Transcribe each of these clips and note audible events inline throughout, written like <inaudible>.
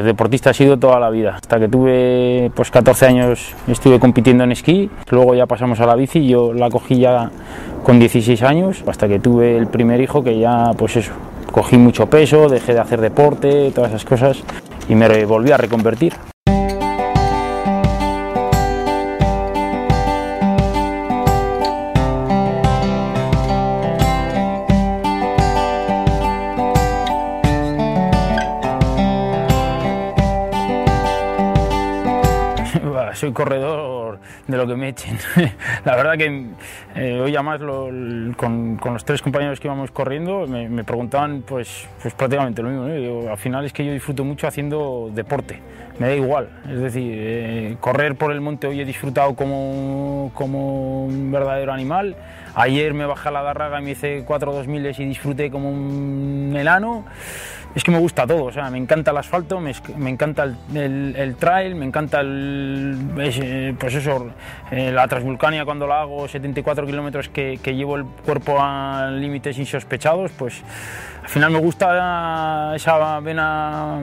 Deportista he sido toda la vida. Hasta que tuve pues 14 años estuve compitiendo en esquí, luego ya pasamos a la bici, yo la cogí ya con 16 años, hasta que tuve el primer hijo que ya pues eso, cogí mucho peso, dejé de hacer deporte, todas esas cosas y me volví a reconvertir. Soy corredor de lo que me echen. <laughs> La verdad que eh, hoy además con, los tres compañeros que íbamos corriendo me, preguntaban pues, pues prácticamente lo mismo. al final es que yo disfruto mucho haciendo deporte, me da igual. Es decir, eh, correr por el monte hoy he disfrutado como, como un verdadero animal. Ayer me bajé a la Darraga y me hice 4 2000 y disfruté como un enano es que me gusta todo, o sea, me encanta el asfalto, me, encanta el, trail, me encanta el, eh, pues eso, eh, la Transvulcania cuando la hago, 74 kilómetros que, que llevo el cuerpo a límites insospechados, pues al final me gusta esa vena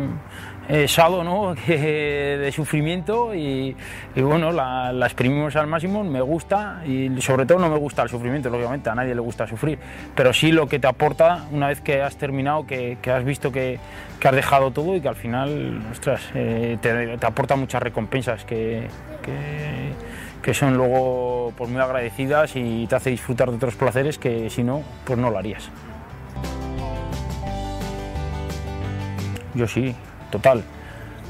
eh, sado ¿no? <laughs> de sufrimiento y, bueno, la, exprimimos al máximo, me gusta y sobre todo no me gusta el sufrimiento, lógicamente, a nadie le gusta sufrir, pero sí lo que te aporta una vez que has terminado, que, has visto que, has dejado todo y que al final, ostras, eh, te, aporta muchas recompensas que, que, son luego pues, muy agradecidas y te hace disfrutar de otros placeres que si no, pues no lo harías. Yo sí, total.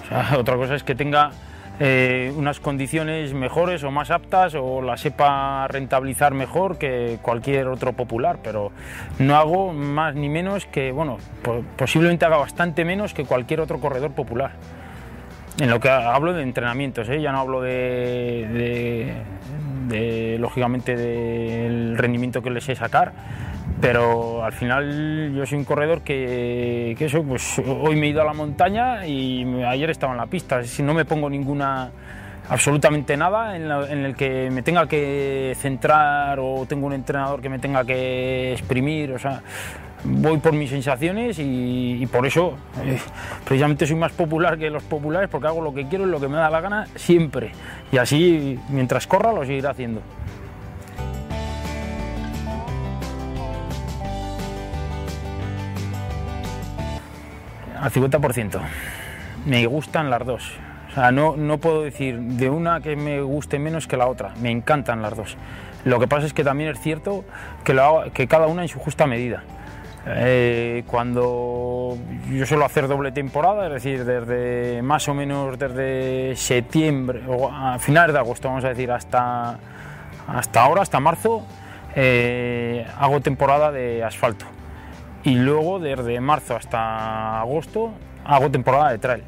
<laughs> otra cosa es que tenga eh, unas condiciones mejores o más aptas o la sepa rentabilizar mejor que cualquier otro popular, pero no hago más ni menos que, bueno, posiblemente haga bastante menos que cualquier otro corredor popular. En lo que hablo de entrenamientos, ¿eh? ya no hablo de, de, lógicamente, del rendimiento que les sé sacar, pero al final yo soy un corredor que, eso, pues hoy me he ido a la montaña y ayer estaba en la pista. Si no me pongo ninguna, absolutamente nada en, el que me tenga que centrar o tengo un entrenador que me tenga que exprimir, o sea, voy por mis sensaciones y, por eso eh, precisamente soy más popular que los populares porque hago lo que quiero y lo que me da la gana siempre. Y así, mientras corra, lo seguiré haciendo. Al 50%. Me gustan las dos. O sea, no, no puedo decir de una que me guste menos que la otra. Me encantan las dos. Lo que pasa es que también es cierto que, que cada una en su justa medida. Eh, cuando yo suelo hacer doble temporada, es decir, desde más o menos desde septiembre o a finales de agosto, vamos a decir, hasta, hasta ahora, hasta marzo, eh, hago temporada de asfalto y luego desde marzo hasta agosto hago temporada de trail.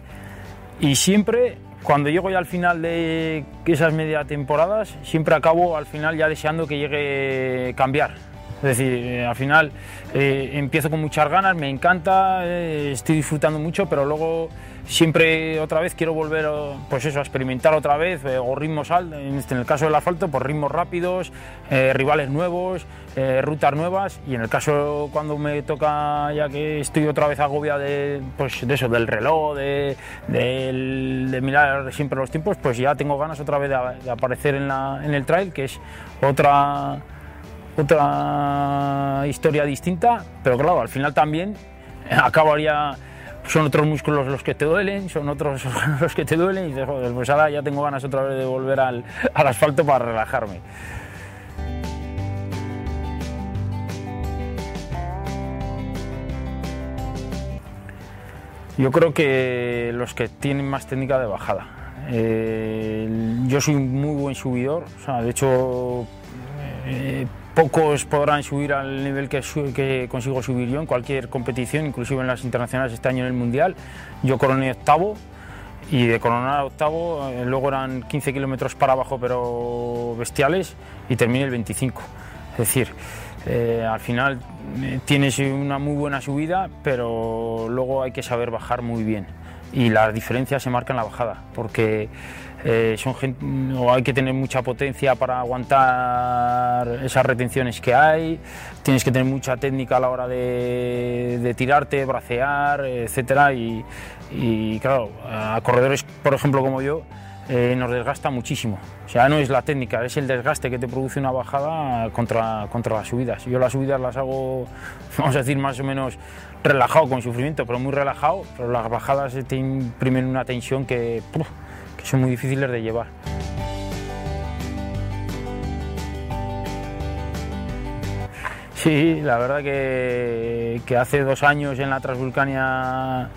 Y siempre, cuando llego ya al final de esas media temporadas, siempre acabo al final ya deseando que llegue cambiar. Es decir, eh, al final eh, empiezo con muchas ganas, me encanta, eh, estoy disfrutando mucho, pero luego siempre otra vez quiero volver pues eso, a experimentar otra vez eh, o ritmos altos, este, en el caso del asfalto, pues ritmos rápidos, eh, rivales nuevos, eh, rutas nuevas y en el caso cuando me toca ya que estoy otra vez agobiado de, pues, de eso, del reloj, de, mirar siempre los tiempos, pues ya tengo ganas otra vez de, aparecer en, la, en el trail, que es otra otra historia distinta, pero claro, al final también acabaría son otros músculos los que te duelen, son otros <laughs> los que te duelen y dices, joder, pues ahora ya tengo ganas otra vez de volver al, asfalto para relajarme. Yo creo que los que tienen más técnica de bajada. Eh, yo soy un muy buen subidor, o sea, de hecho eh, Pocos podrán subir al nivel que, consigo subir yo en cualquier competición, inclusive en las internacionales este año en el Mundial. Yo coroné octavo y de coronar octavo eh, luego eran 15 kilómetros para abajo pero bestiales y terminé el 25. Es decir, eh, al final eh, tienes una muy buena subida pero luego hay que saber bajar muy bien. y las diferencias se marcan en la bajada, porque eh, son o hay que tener mucha potencia para aguantar esas retenciones que hay, tienes que tener mucha técnica a la hora de, tirarte, bracear, etcétera, y, y claro, a corredores, por ejemplo, como yo, eh, nos desgasta muchísimo. O sea, no es la técnica, es el desgaste que te produce una bajada contra, contra las subidas. Yo las subidas las hago, <laughs> vamos a decir, más o menos relajado, con sufrimiento, pero muy relajado, pero las bajadas te imprimen una tensión que, que son muy difíciles de llevar. Sí, la verdad que, hace dos años en la Transvulcania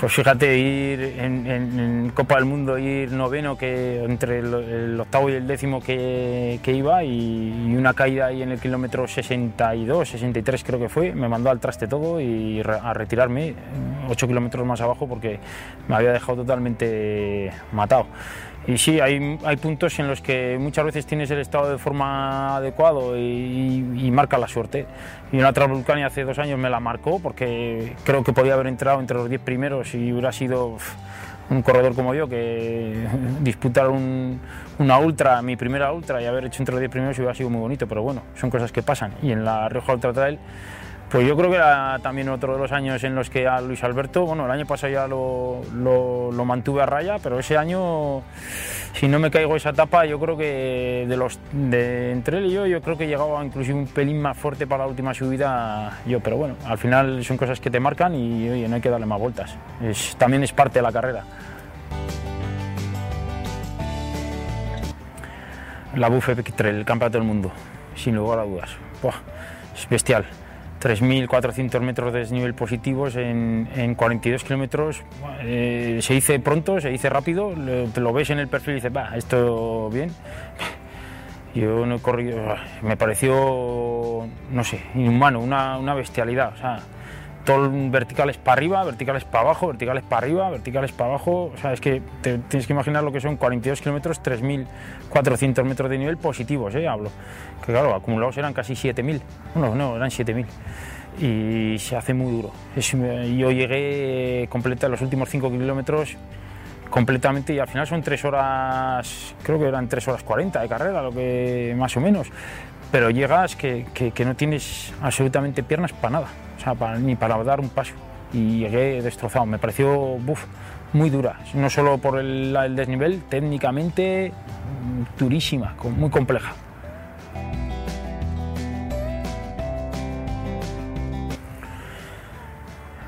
pues fíjate, ir en, Copa del Mundo, ir noveno, que entre el, octavo y el décimo que, iba, y, una caída ahí en el kilómetro 62, 63 creo que fue, me mandó al traste todo y a retirarme 8 kilómetros más abajo porque me había dejado totalmente matado. Y sí, hay, hay, puntos en los que muchas veces tienes el estado de forma adecuado y, marca la suerte. Y en la Transvulcania hace dos años me la marcó porque creo que podía haber entrado entre los 10 primeros y hubiera sido un corredor como yo que <laughs> disputar una ultra, mi primera ultra y haber hecho entre los 10 primeros hubiera sido muy bonito, pero bueno, son cosas que pasan. Y en la Rioja Ultra Trail pues yo creo que era también otro de los años en los que a Luis Alberto, bueno, el año pasado ya lo, lo, mantuve a raya, pero ese año, si no me caigo esa etapa, yo creo que de los de entre él y yo, yo creo que llegaba inclusive un pelín más fuerte para la última subida yo, pero bueno, al final son cosas que te marcan y oye, no hay que darle más vueltas. También es parte de la carrera. La Buffet el campeonato del mundo, sin lugar a dudas. es bestial. 3.400 metros de desnivel positivos en, 42 kilómetros. Eh, se dice pronto, se dice rápido, te lo ves en el perfil y dices, va, esto bien. <laughs> Yo no he corrido, me pareció, no sé, inhumano, una, una bestialidad. O sea, todo verticales para arriba, verticales para abajo, verticales para arriba, verticales para abajo. O sea, es que te, tienes que imaginar lo que son 42 kilómetros, 3.400 metros de nivel positivos, ¿eh? hablo. Que claro, acumulados eran casi 7.000. No, no, eran 7.000. Y se hace muy duro. yo llegué completa los últimos 5 kilómetros completamente y al final son 3 horas, creo que eran 3 horas 40 de carrera, lo que más o menos. Pero llegas que, que no tienes absolutamente piernas para nada ni para dar un paso. Y llegué destrozado, me pareció muy dura, no solo por el, desnivel, técnicamente durísima, muy compleja.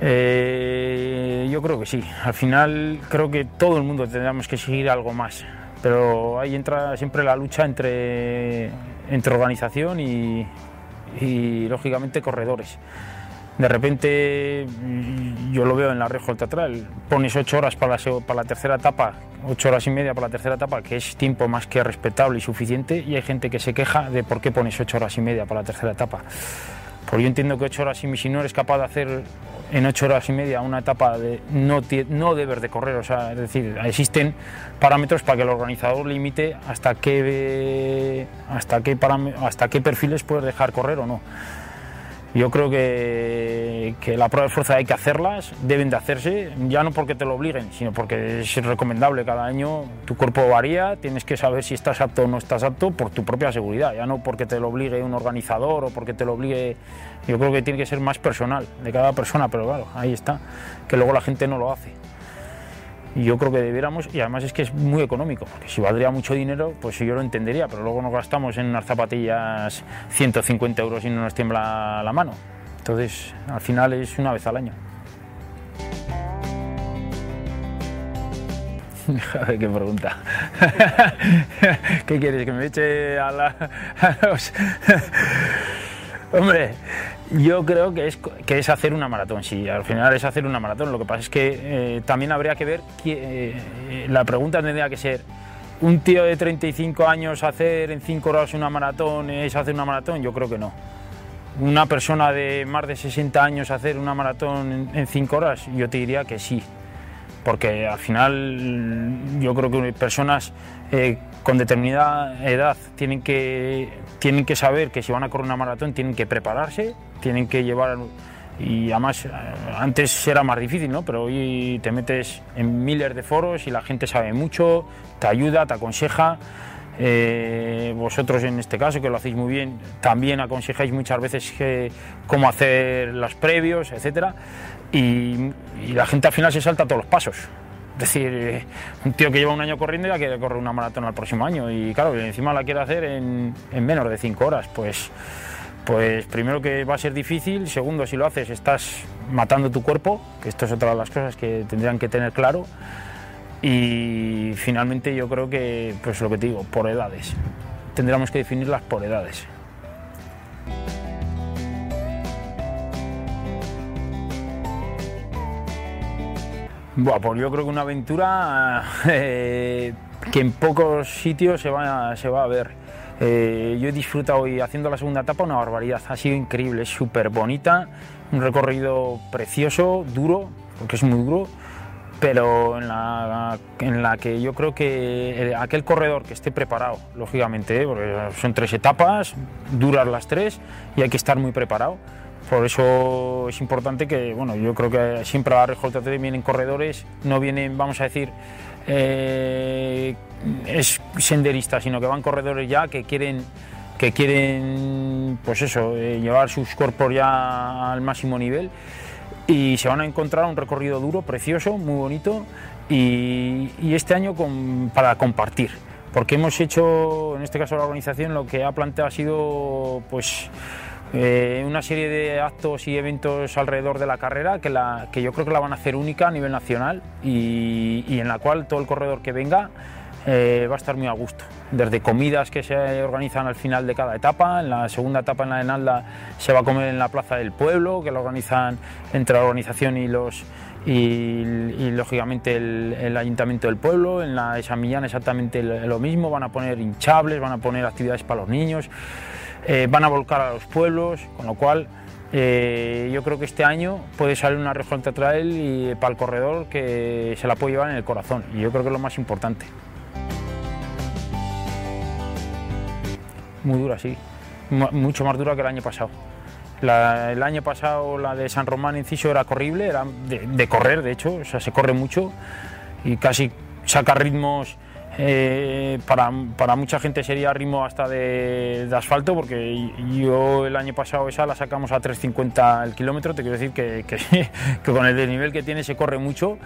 Eh, yo creo que sí. Al final creo que todo el mundo tendríamos que seguir algo más. Pero ahí entra siempre la lucha entre, entre organización y, lógicamente corredores de repente mm, yo lo veo en la Rejo Teatral, pones ocho horas para la, para la tercera etapa, ocho horas y media para la tercera etapa, que es tiempo más que respetable y suficiente, y hay gente que se queja de por qué pones ocho horas y media para la tercera etapa. Pues yo entiendo que ocho horas y si no eres capaz de hacer en ocho horas y media una etapa de no, no de correr, o sea, es decir, existen parámetros para que el organizador limite hasta qué, hasta qué, hasta qué perfiles puedes dejar correr o no. Yo creo que, que, la prueba de fuerza hay que hacerlas, deben de hacerse, ya no porque te lo obliguen, sino porque es recomendable. Cada año tu cuerpo varía, tienes que saber si estás apto o no estás apto por tu propia seguridad, ya no porque te lo obligue un organizador o porque te lo obligue. Yo creo que tiene que ser más personal de cada persona, pero claro, ahí está, que luego la gente no lo hace. Yo creo que debiéramos, y además es que es muy económico, porque si valdría mucho dinero, pues yo lo entendería, pero luego nos gastamos en unas zapatillas 150 euros y no nos tiembla la mano. Entonces, al final es una vez al año. <laughs> Joder, qué pregunta. <laughs> ¿Qué quieres? ¿Que me eche a, la, los... <laughs> Hombre, yo creo que es, que es hacer una maratón, sí, al final es hacer una maratón. Lo que pasa es que eh, también habría que ver, que, eh, la pregunta tendría que ser, ¿un tío de 35 años hacer en 5 horas una maratón es hacer una maratón? Yo creo que no. Una persona de más de 60 años hacer una maratón en 5 horas, yo te diría que sí, porque al final yo creo que personas eh, con determinada edad tienen que, tienen que saber que si van a correr una maratón tienen que prepararse, tienen que llevar y además antes era más difícil, ¿no? pero hoy te metes en miles de foros y la gente sabe mucho, te ayuda, te aconseja. Eh, vosotros en este caso, que lo hacéis muy bien, también aconsejáis muchas veces cómo hacer los previos, etc. Y, la gente al final se salta todos los pasos. Es decir, eh, un tío que lleva un año corriendo ya quiere correr una maratón al próximo año y claro, encima la quiere hacer en, en menos de cinco horas. Pues pues primero que va a ser difícil, segundo si lo haces estás matando tu cuerpo, que esto es otra de las cosas que tendrían que tener claro, y finalmente yo creo que, pues lo que te digo, por edades, tendríamos que definirlas por edades. Bueno, pues yo creo que una aventura <laughs> eh, que en pocos sitios se va, se va a ver. Eh, yo he disfrutado hoy haciendo la segunda etapa una barbaridad, ha sido increíble, es súper bonita, un recorrido precioso, duro, porque es muy duro, pero en la, que yo creo que aquel corredor que esté preparado, lógicamente, ¿eh? porque son tres etapas, duras las tres y hay que estar muy preparado. Por eso es importante que, bueno, yo creo que siempre a la RJT vienen corredores, no vienen, vamos a decir, eh, es senderista, sino que van corredores ya que quieren que quieren pues eso, eh, llevar sus cuerpos ya al máximo nivel. Y se van a encontrar un recorrido duro, precioso, muy bonito. Y, este año para compartir. Porque hemos hecho, en este caso la organización, lo que ha planteado ha sido pues eh, una serie de actos y eventos alrededor de la carrera que, la, que yo creo que la van a hacer única a nivel nacional y, en la cual todo el corredor que venga eh, va a estar muy a gusto. Desde comidas que se organizan al final de cada etapa, en la segunda etapa en la de Nalda se va a comer en la Plaza del Pueblo, que lo organizan entre la organización y los y, lógicamente el, Ayuntamiento del Pueblo, en la de Millán exactamente lo mismo, van a poner hinchables, van a poner actividades para los niños, eh, van a volcar a los pueblos, con lo cual eh, yo creo que este año puede salir una región teatral y para el corredor que se la puede llevar en el corazón y yo creo que es lo más importante. Muy dura, sí. mucho más dura que el año pasado. el año pasado la de San Román Inciso era corrible, era de, correr, de hecho, se corre mucho y casi saca ritmos, eh, para, para, mucha gente sería ritmo hasta de, asfalto, porque yo el año pasado esa la sacamos a 3.50 el kilómetro, te quiero decir que, <laughs> que, con el desnivel que tiene se corre mucho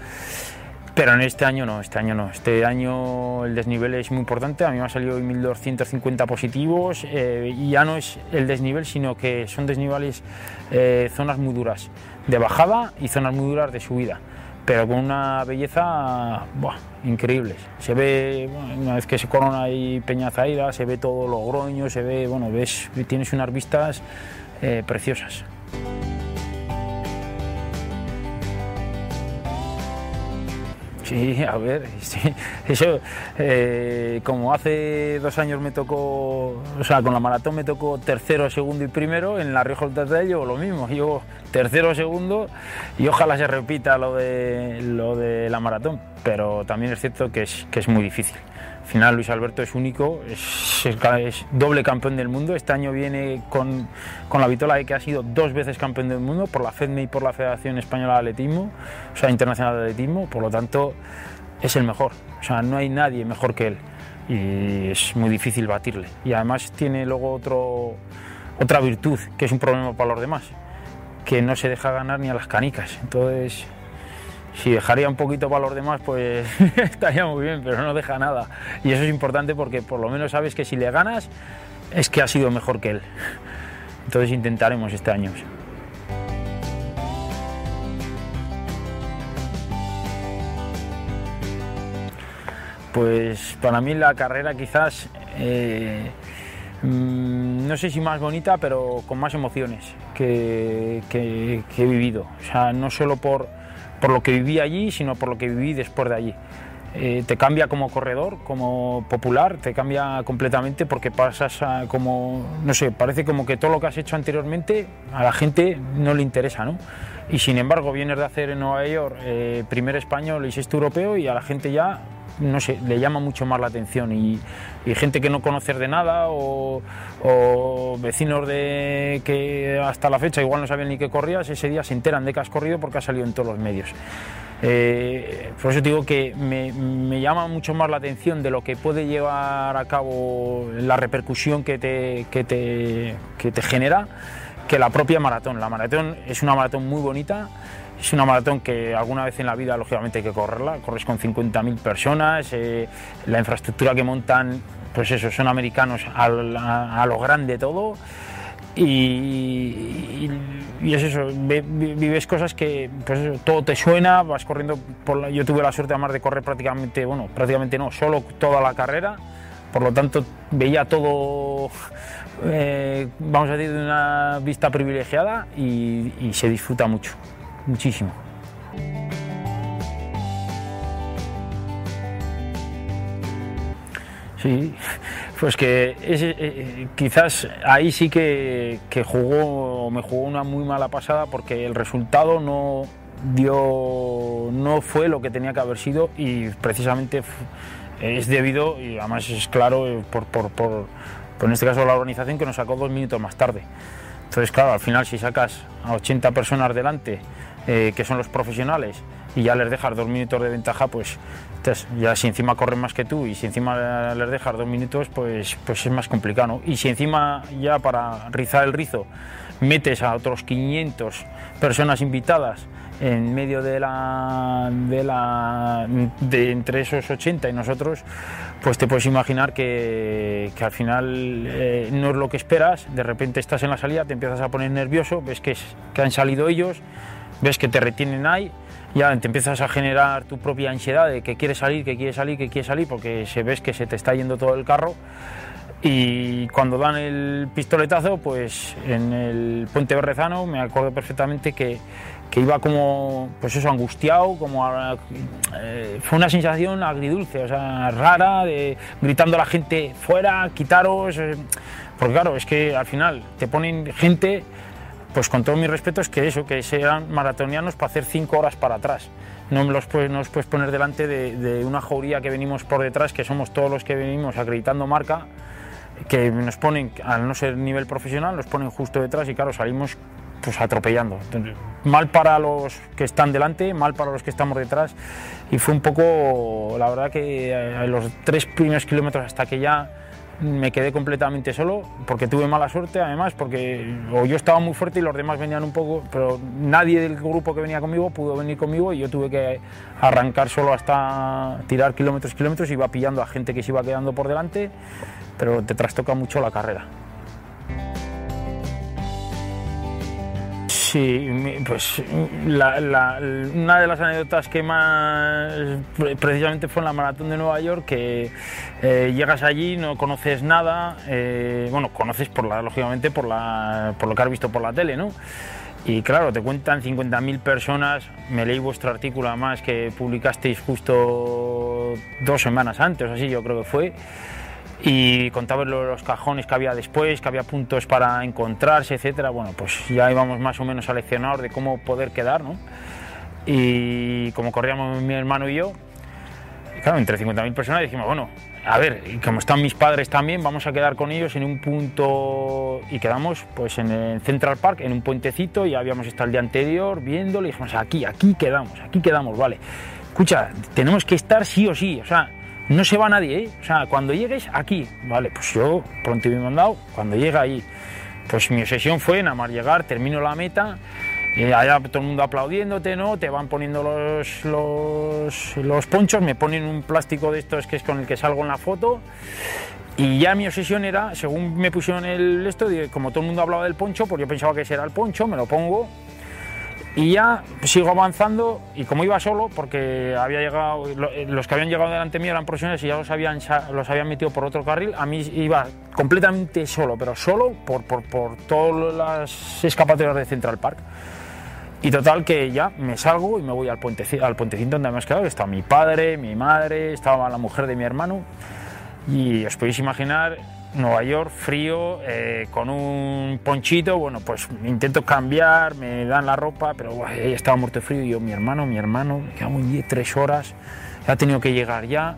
pero en este año no, este año no. Este año el desnivel es muy importante. A mí me ha salido 1.250 positivos eh, y ya no es el desnivel, sino que son desniveles, eh, zonas muy duras de bajada y zonas muy duras de subida. Pero con una belleza increíble. Se ve, una vez que se corona ahí Peñazaida, se ve todo Logroño, se ve, bueno, ves, tienes unas vistas eh, preciosas. Sí, a ver, <laughs> eso, eh, como hace dos años me tocó, o sea, con la maratón me tocó tercero, segundo y primero, en la Rioja del llevo lo mismo, llevo tercero, segundo y ojalá se repita lo de, lo de la maratón, pero también es cierto que es, que es muy difícil. Al final Luis Alberto es único, es, doble campeón del mundo. Este año viene con, con, la vitola de que ha sido dos veces campeón del mundo por la FEDME y por la Federación Española de Atletismo, o sea, Internacional de Atletismo. Por lo tanto, es el mejor. O sea, no hay nadie mejor que él y es muy difícil batirle. Y además tiene luego otro, otra virtud, que es un problema para los demás, que no se deja ganar ni a las canicas. Entonces si dejaría un poquito para los demás, pues <laughs> estaría muy bien, pero no deja nada. Y eso es importante porque por lo menos sabes que si le ganas es que ha sido mejor que él. Entonces intentaremos este año. Pues para mí la carrera quizás, eh, mm, no sé si más bonita, pero con más emociones que, que he vivido. O sea, no solo por, por lo que viví allí, sino por lo que viví después de allí. Eh, te cambia como corredor, como popular, te cambia completamente porque pasas a como, no sé, parece como que todo lo que has hecho anteriormente a la gente no le interesa, ¿no? Y sin embargo vienes de hacer en Nueva York eh, primer español y sexto europeo y a la gente ya no sé, le llama mucho más la atención y, gente que no conoces de nada o, vecinos de que hasta la fecha igual no sabían ni qué corrías, ese día se enteran de que has corrido porque has salido en todos los medios. Eh, por eso digo que me, llama mucho más la atención de lo que puede llevar a cabo la repercusión que te, que te, que te genera que la propia maratón. La maratón es una maratón muy bonita, es una maratón que alguna vez en la vida lógicamente hay que correrla, corres con 50.000 personas, eh, la infraestructura que montan, pues eso, son americanos a, lo grande todo. Y, es eso, vives cosas que pues todo te suena, vas corriendo, por yo tuve la suerte además de correr prácticamente, bueno, prácticamente no, solo toda la carrera, por lo tanto veía todo, eh, vamos a decir, de una vista privilegiada y se disfruta mucho, muchísimo. Sí, pues que eh, quizás ahí sí que, jugó, me jugó una muy mala pasada porque el resultado no dio, no fue lo que tenía que haber sido y precisamente es debido, y además es claro, eh, por, por, por, en este caso la organización que nos sacó dos minutos más tarde. Entonces, claro, al final si sacas a 80 personas delante, eh, que son los profesionales, y ya les dejas dos minutos de ventaja, pues ya si encima corren más que tú y si encima les dejas dos minutos, pues, pues es más complicado. Y si encima ya para rizar el rizo metes a otros 500 personas invitadas en medio de la, de entre esos 80 y nosotros, pues te puedes imaginar que, que al final eh, no es lo que esperas, de repente estás en la salida, te empiezas a poner nervioso, ves que, que han salido ellos, ves que te retienen ahí ya te empiezas a generar tu propia ansiedad de que quieres salir, que quieres salir, que quieres salir, porque se ves que se te está yendo todo el carro. Y cuando dan el pistoletazo, pues en el puente Berrezano me acuerdo perfectamente que, que iba como, pues eso, angustiado, como eh, fue una sensación agridulce, o sea, rara, de, gritando a la gente fuera, quitaros, eh, porque claro, es que al final te ponen gente pues con todo mi respeto es que eso, que sean maratonianos para hacer cinco horas para atrás. No los puedes, no puedes poner delante de, una jauría que venimos por detrás, que somos todos los que venimos acreditando marca, que nos ponen, al no ser nivel profesional, nos ponen justo detrás y claro, salimos pues atropellando. mal para los que están delante, mal para los que estamos detrás y fue un poco, la verdad que eh, los tres primeros kilómetros hasta que ya me quedé completamente solo porque tuve mala suerte además porque yo estaba muy fuerte y los demás venían un poco pero nadie del grupo que venía conmigo pudo venir conmigo y yo tuve que arrancar solo hasta tirar kilómetros kilómetros iba pillando a gente que se iba quedando por delante pero te trastoca mucho la carrera Sí, pues una de las anécdotas que más precisamente fue en la maratón de Nueva York, que eh, llegas allí, no conoces nada, eh, bueno, conoces por la, lógicamente por, la, por lo que has visto por la tele, ¿no? Y claro, te cuentan 50.000 personas, me leí vuestro artículo además que publicasteis justo dos semanas antes, así yo creo que fue y contaba los cajones que había después, que había puntos para encontrarse, etcétera. Bueno, pues ya íbamos más o menos seleccionados de cómo poder quedar, ¿no? Y como corríamos mi hermano y yo, claro, entre 50.000 personas dijimos, bueno, a ver, como están mis padres también, vamos a quedar con ellos en un punto y quedamos pues en el Central Park, en un puentecito, ya habíamos estado el día anterior viéndolo y dijimos, aquí, aquí quedamos, aquí quedamos, vale. Escucha, tenemos que estar sí o sí, o sea, no se va nadie, ¿eh? O sea, cuando llegues aquí, vale, pues yo pronto me he mandado, cuando llega ahí, pues mi obsesión fue nada más llegar, termino la meta, allá todo el mundo aplaudiéndote, ¿no? Te van poniendo los, los, los ponchos, me ponen un plástico de estos que es con el que salgo en la foto, y ya mi obsesión era, según me pusieron el esto, como todo el mundo hablaba del poncho, pues yo pensaba que ese era el poncho, me lo pongo, y ya sigo avanzando y como iba solo, porque había llegado, eh, los que habían llegado delante mío eran profesionales y ya los habían, los habían metido por otro carril, a mí iba completamente solo, pero solo por, por, por todas las escapatorias de Central Park. Y total que ya me salgo y me voy al, puente, al puentecito donde me he quedado, estaba mi padre, mi madre, estaba la mujer de mi hermano y os podéis imaginar Nueva York, frío, eh, con un ponchito, bueno, pues intento cambiar, me dan la ropa, pero estaba muerto frío y yo, mi hermano, mi hermano, quedamos 10, tres horas ha tenido que llegar ya.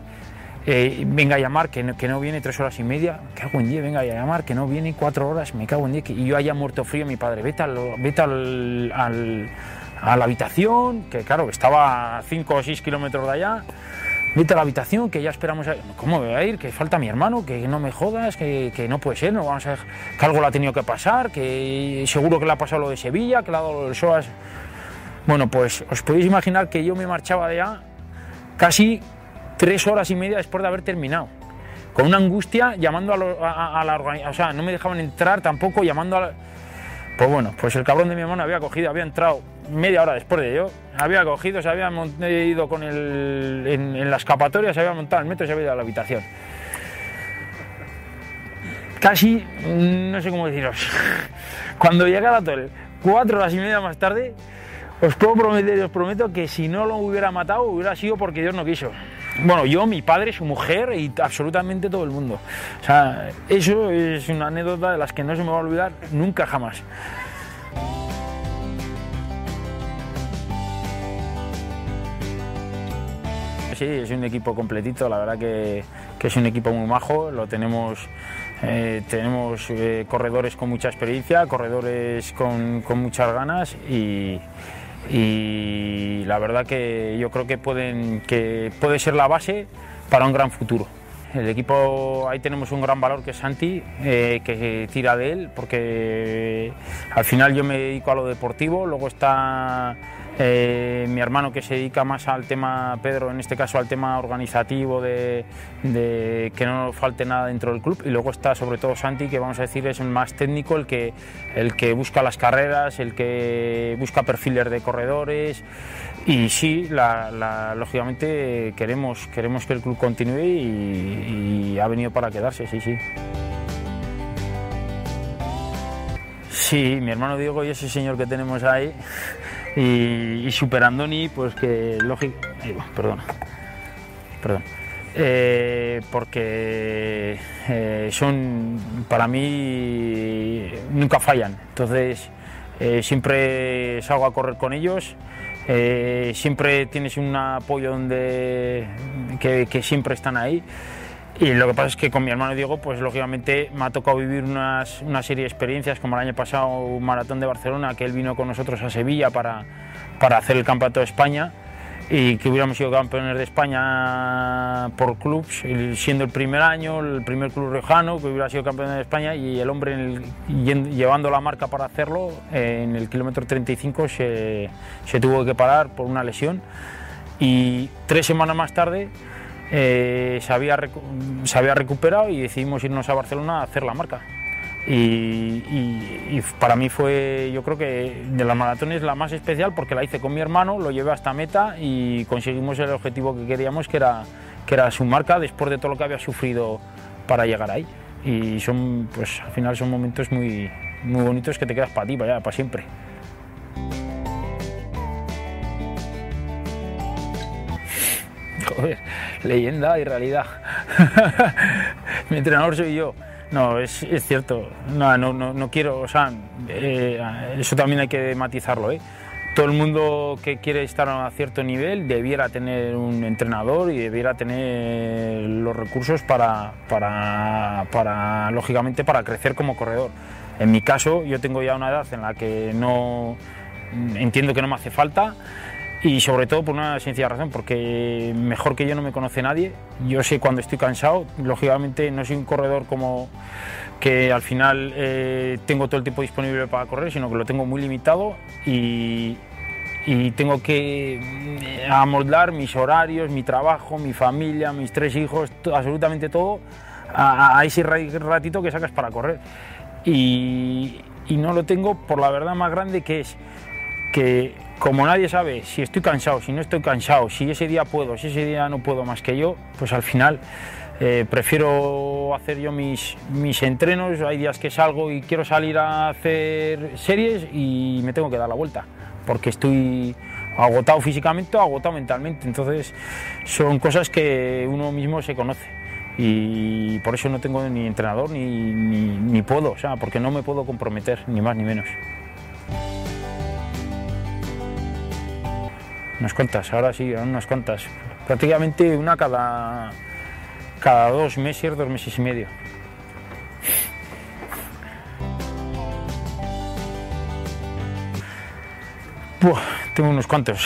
Eh, venga a llamar, que no, que no viene tres horas y media, me cago en día, venga a llamar, que no viene cuatro horas, me cago en día, y yo haya muerto frío, mi padre, vete, al, vete al, al, a la habitación, que claro, que estaba a cinco o seis kilómetros de allá, vete a la habitación, que ya esperamos, a... ¿cómo me voy a ir? Que falta mi hermano, que no me jodas, que, que no puede ser, no vamos a que algo le ha tenido que pasar, que seguro que le ha pasado lo de Sevilla, que le ha dado lo del SOAS. Bueno, pues os podéis imaginar que yo me marchaba de allá casi tres horas y media después de haber terminado. Con una angustia llamando a, lo, a, a la organización, o sea, no me dejaban entrar tampoco llamando a la... Pues bueno, pues el cabrón de mi hermano había cogido, había entrado media hora después de yo, había cogido, se había ido con el, en, la escapatoria, se había montado el metro y se había ido a la habitación. Casi, no sé cómo deciros, <laughs> cuando llegué al hotel, cuatro horas y media más tarde, os puedo prometer, os prometo que si no lo hubiera matado, hubiera sido porque Dios no quiso. Bueno, yo, mi padre, su mujer y absolutamente todo el mundo. O sea, eso es una anécdota de las que no se me va a olvidar nunca jamás. Sí, es un equipo completito, la verdad que, es un equipo muy majo, lo tenemos, eh, tenemos eh, corredores con mucha experiencia, corredores con, muchas ganas y, y la verdad que yo creo que, pueden, que puede ser la base para un gran futuro. El equipo, ahí tenemos un gran valor que es Santi, eh, que tira de él, porque al final yo me dedico a lo deportivo, luego está eh, mi hermano que se dedica más al tema, Pedro en este caso al tema organizativo, de, que no falte nada dentro del club, y luego está sobre todo Santi, que vamos a decir es el más técnico, el que, el que busca las carreras, el que busca perfiles de corredores, y sí, lógicamente queremos, queremos que el club continúe y ha venido para quedarse, sí, sí. Sí, mi hermano Diego y ese señor que tenemos ahí y, y Super Andoni, pues que lógico, perdón, perdón, eh, porque eh, son para mí nunca fallan, entonces eh, siempre salgo a correr con ellos. Eh, siempre tienes un apoyo donde que, siempre están ahí y lo que pasa es que con mi hermano Diego pues lógicamente me ha tocado vivir unas, una serie de experiencias como el año pasado un maratón de Barcelona que él vino con nosotros a Sevilla para, para hacer el campeonato de España y que hubiéramos sido campeones de España por clubs, siendo el primer año, el primer club riojano que hubiera sido campeón de España y el hombre el, llevando la marca para hacerlo, en el kilómetro 35 se, se tuvo que parar por una lesión. Y tres semanas más tarde eh, se, había se había recuperado y decidimos irnos a Barcelona a hacer la marca. Y, y, y, para mí fue, yo creo que de las maratones la más especial porque la hice con mi hermano, lo llevé hasta meta y conseguimos el objetivo que queríamos, que era, que era su marca, después de todo lo que había sufrido para llegar ahí. Y son, pues al final son momentos muy, muy bonitos que te quedas para ti, para, para siempre. Joder, leyenda y realidad. <laughs> Mi entrenador soy yo. No, es, es cierto. No, no, no, no, quiero, o sea, eh, eso también hay que matizarlo. ¿eh? Todo el mundo que quiere estar a cierto nivel debiera tener un entrenador y debiera tener los recursos para, para, para, lógicamente, para crecer como corredor. En mi caso, yo tengo ya una edad en la que no entiendo que no me hace falta y sobre todo por una sencilla razón, porque mejor que yo no me conoce nadie. Yo sé cuando estoy cansado, lógicamente no soy un corredor como que al final eh, tengo todo el tiempo disponible para correr, sino que lo tengo muy limitado y, y tengo que mm, amoldar mis horarios, mi trabajo, mi familia, mis tres hijos, absolutamente todo a, ese ratito que sacas para correr. Y no lo tengo por la verdad más grande que es que como nadie sabe si estoy cansado, si no estoy cansado, si ese día puedo, si ese día no puedo más que yo, pues al final eh, prefiero hacer yo mis, mis entrenos. Hay días que salgo y quiero salir a hacer series y me tengo que dar la vuelta porque estoy agotado físicamente agotado mentalmente. Entonces son cosas que uno mismo se conoce y por eso no tengo ni entrenador ni, ni, ni puedo, o sea, porque no me puedo comprometer, ni más ni menos. Unas cuantas, ahora sí, unas cuantas. prácticamente una cada, cada dos meses, dos meses y medio. tengo unos cuantos.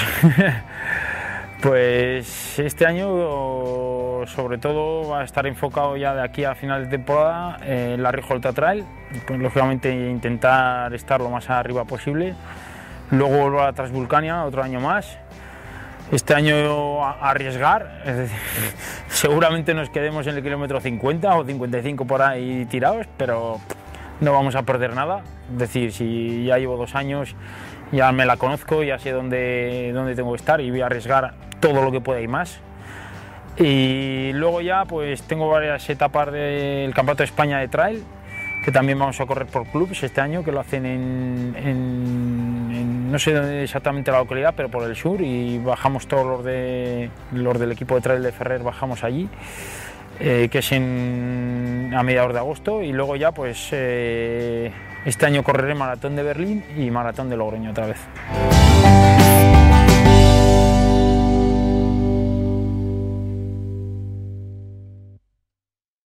<laughs> pues este año sobre todo va a estar enfocado ya de aquí a final de temporada en la Rijolta Trail, pues, lógicamente intentar estar lo más arriba posible. Luego la Transvulcania otro año más. Este año arriesgar, es decir, <laughs> seguramente nos quedemos en el kilómetro 50 o 55 por ahí tirados, pero no vamos a perder nada. Es decir, si ya llevo dos años, ya me la conozco, ya sé dónde, dónde tengo que estar y voy a arriesgar todo lo que pueda y más. Y luego ya pues tengo varias etapas del Campeonato de España de Trail, que también vamos a correr por clubes este año, que lo hacen en, no sé exactamente la localidad, pero por el sur y bajamos todos los, de, los del equipo de Trail de Ferrer, bajamos allí. Eh, que es a mediados de agosto y luego ya pues eh, este año correré maratón de Berlín y maratón de Logroño otra vez.